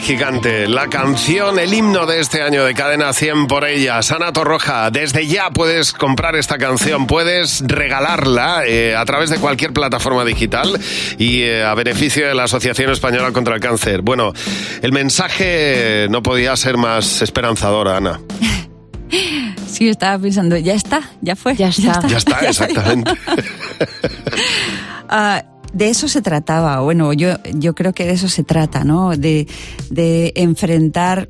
Gigante, la canción, el himno de este año de Cadena 100 por ella. Sana Torroja, desde ya puedes comprar esta canción, puedes regalarla eh, a través de cualquier plataforma digital y eh, a beneficio de la Asociación Española contra el Cáncer. Bueno, el mensaje no podía ser más esperanzador, Ana. Sí, estaba pensando, ya está, ya fue. Ya está. Ya está, exactamente. Ah, de eso se trataba, bueno, yo, yo creo que de eso se trata, ¿no? De, de enfrentar,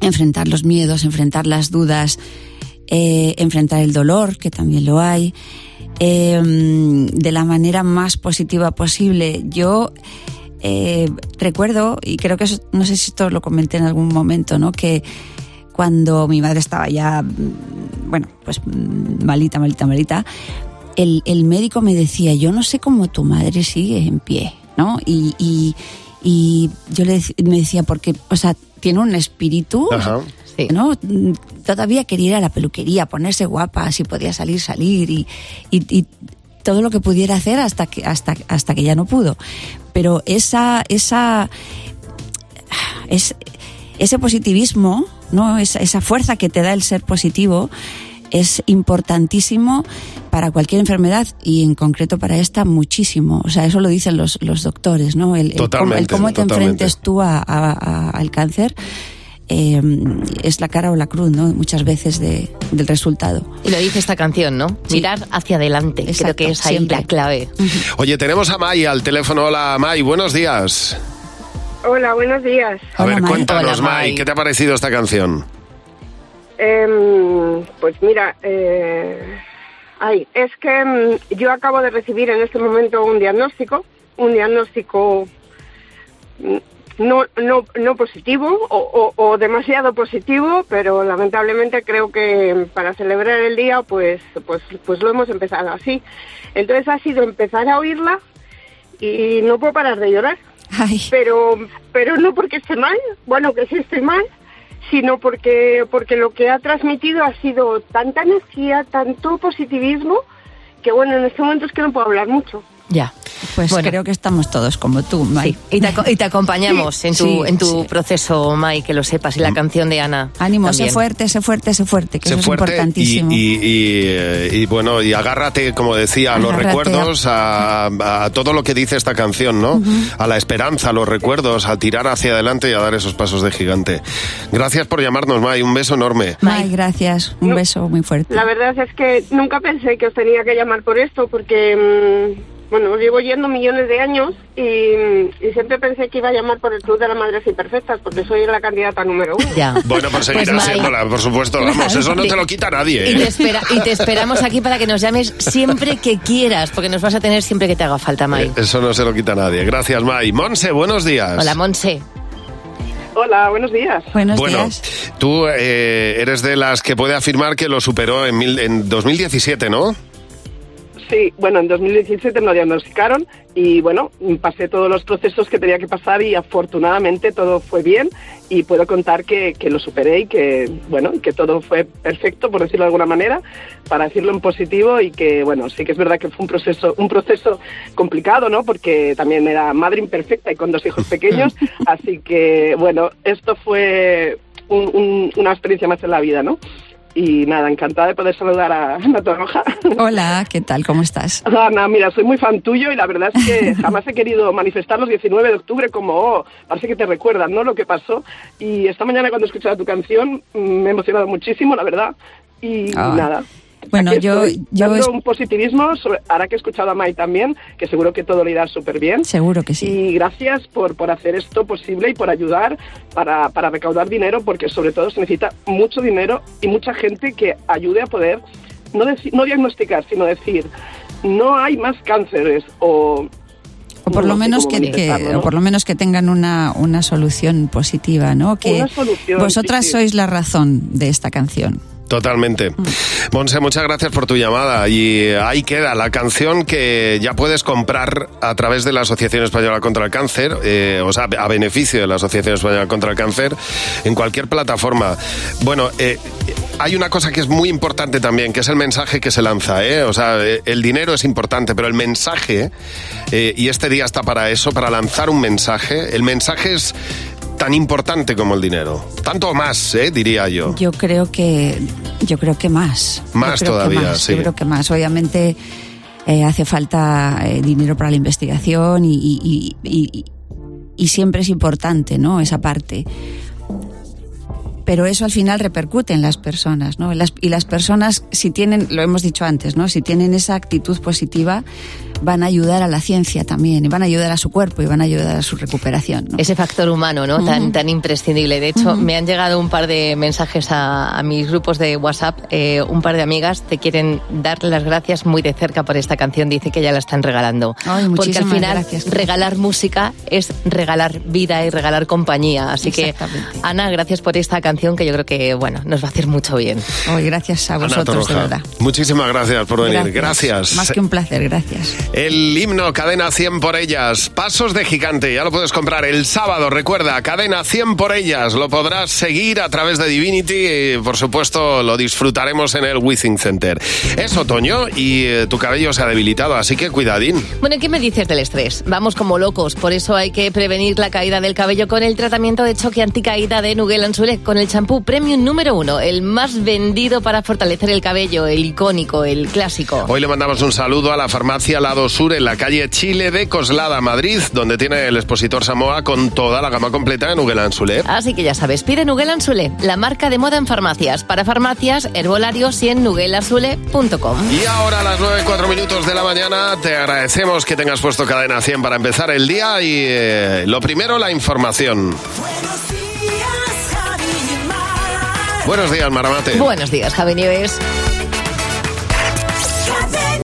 enfrentar los miedos, enfrentar las dudas, eh, enfrentar el dolor, que también lo hay, eh, de la manera más positiva posible. Yo eh, recuerdo, y creo que eso, no sé si esto lo comenté en algún momento, ¿no? Que cuando mi madre estaba ya, mm, bueno, pues mm, malita, malita, malita, el, el médico me decía, yo no sé cómo tu madre sigue en pie, ¿no? Y, y, y yo le dec- me decía, porque, o sea, tiene un espíritu, Ajá. ¿no? Todavía quería ir a la peluquería, ponerse guapa, si podía salir, salir y, y- y todo lo que pudiera hacer hasta que, hasta, hasta que ya no pudo. Pero esa, esa, es, ese positivismo, ¿no? Esa, esa fuerza que te da el ser positivo es importantísimo para cualquier enfermedad y en concreto para esta muchísimo. O sea, eso lo dicen los, los doctores, ¿no? El, el cómo- el Totalmente, cómo te totalmente. enfrentes tú a- a- a- al cáncer eh, es la cara o la cruz, ¿no? Muchas veces de- del resultado. Y lo dice esta canción, ¿no? Mirar hacia adelante. Creo que es ahí siempre. la clave. Oye, tenemos a May al teléfono. Hola, May, buenos días. Hola, buenos días. A ver, cuéntanos, Hola, May, May. ¿qué te ha parecido esta canción? Em, pues mira, eh, ay, es que mm, yo acabo de recibir en este momento un diagnóstico, un diagnóstico mm, no, no, no positivo o, o- o demasiado positivo, pero lamentablemente creo que para celebrar el día, pues, pues, pues lo hemos empezado así. Entonces ha sido empezar a oírla y no puedo parar de llorar. Pero, pero no porque esté mal, bueno, que sí estoy mal, sino porque, porque lo que ha transmitido ha sido tanta energía, tanto positivismo, que bueno, en este momento es que no puedo hablar mucho. Ya. Pues Bueno. creo que estamos todos como tú, May. Y te, aco- y te acompañamos en tu, Sí, en tu sí. proceso, Mai, que lo sepas, y la canción de Ana. Ánimo, también. sé fuerte, sé fuerte, sé fuerte, que Sé eso es fuerte importantísimo. y- y, eh, y, bueno, y agárrate, como decía, a los recuerdos, a, a todo lo que dice esta canción, ¿no? A la esperanza, a los recuerdos, a tirar hacia adelante y a dar esos pasos de gigante. Gracias por llamarnos, May, un beso enorme. May, gracias. Un beso muy fuerte. La verdad es que nunca pensé que os tenía que llamar por esto, porque, mm, bueno, llevo yendo millones de años y, y siempre pensé que iba a llamar por el Club de las Madres Imperfectas, porque soy la candidata número uno. Ya. Bueno, pues seguirás Pues, May. siéndola, por supuesto, vamos, eso no te lo quita nadie. Y te, ¿eh? espera- y te esperamos aquí para que nos llames siempre que quieras, porque nos vas a tener siempre que te haga falta, Mai. Eso no se lo quita nadie. Gracias, May. Monse, buenos días. Hola, Monse. Hola, buenos días. Buenos bueno, tú eh, eres de las que puede afirmar que lo superó en, mil- en 2017, ¿no? Sí, bueno, en 2017 me diagnosticaron y bueno, pasé todos los procesos que tenía que pasar y afortunadamente todo fue bien y puedo contar que, que lo superé y que bueno, que todo fue perfecto, por decirlo de alguna manera, para decirlo en positivo y que bueno, sí que es verdad que fue un proceso, un proceso complicado, ¿no? Porque también era madre imperfecta y con dos hijos pequeños, así que bueno, esto fue un- un- una experiencia más en la vida, ¿no? Y nada, encantada de poder saludar a Ana Torroja. Hola, ¿qué tal? ¿Cómo estás? Ana, mira, soy muy fan tuyo y la verdad es que jamás he querido manifestar los 19 de octubre como, oh, parece que te recuerdan, ¿no? Lo que pasó. Y esta mañana cuando escuchaba tu canción mm, me he emocionado muchísimo, la verdad. Y Ah. nada. Bueno, yo, yo es- un positivismo, ahora que he escuchado a Mai también, que seguro que todo le irá súper bien. seguro que sí. Y gracias por, por hacer esto posible y por ayudar para, para recaudar dinero, porque sobre todo se necesita mucho dinero y mucha gente que ayude a poder, no, deci- no diagnosticar, sino decir, no hay más cánceres o... O por no lo menos que, que- manifestarlo, ¿no? o por lo menos que tengan una, una solución positiva, ¿no? Que solución, vosotras sí, sí. sois la razón de esta canción. Totalmente. Monse, muchas gracias por tu llamada. Y ahí queda la canción que ya puedes comprar a través de la Asociación Española contra el Cáncer, eh, o sea, a beneficio de la Asociación Española contra el Cáncer, en cualquier plataforma. Bueno, eh, hay una cosa que es muy importante también, que es el mensaje que se lanza. ¿eh? O sea, eh, el dinero es importante, pero el mensaje, eh, y este día está para eso, para lanzar un mensaje, el mensaje es tan importante como el dinero. Tanto más, ¿eh? diría yo. Yo creo que yo creo que más. Más todavía, más, sí. Yo creo que más. Obviamente eh, hace falta eh, dinero para la investigación y, y- y- y- y siempre es importante, ¿no? Esa parte. Pero eso al final repercute en las personas, ¿no? Las- y las personas, si tienen, lo hemos dicho antes, ¿no? Si tienen esa actitud positiva, van a ayudar a la ciencia también, y van a ayudar a su cuerpo y van a ayudar a su recuperación. ¿no? Ese factor humano, ¿no? Tan, tan imprescindible. De hecho, me han llegado un par de mensajes a, a mis grupos de WhatsApp. Eh, un par de amigas te quieren dar las gracias muy de cerca por esta canción. Dice que ya la están regalando. Ay, Porque al final, gracias. regalar música es regalar vida y regalar compañía. Así que, Ana, gracias por esta canción que yo creo que, bueno, nos va a hacer mucho bien. Hoy gracias a vosotros, de verdad. Muchísimas gracias por venir. Gracias. Más que un placer, gracias. El himno Cadena 100 por ellas. Pasos de gigante. Ya lo puedes comprar el sábado. Recuerda, Cadena 100 por ellas. Lo podrás seguir a través de Divinity y, por supuesto, lo disfrutaremos en el Withing Center. Es otoño y eh, tu cabello se ha debilitado, así que cuidadín. Bueno, ¿qué me dices del estrés? Vamos como locos, por eso hay que prevenir la caída del cabello con el tratamiento de choque anticaída de Nuguel Anzulé, con el champú Premium número uno, el más vendido para fortalecer el cabello, el icónico, el clásico. Hoy le mandamos un saludo a la farmacia Lado Sur en la calle Chile de Coslada, Madrid, donde tiene el expositor Samoa con toda la gama completa de Nugel Anzulé. Así que ya sabes, pide Nuguel Anzulé, la marca de moda en farmacias, para farmacias, herbolarios y en nuguelanzulé.com. Y ahora a las 9, 4 minutos de la mañana te agradecemos que tengas puesto cadena 100 para empezar el día y eh, lo primero la información. Buenos días, Maramate. Buenos días, Javi Nieves.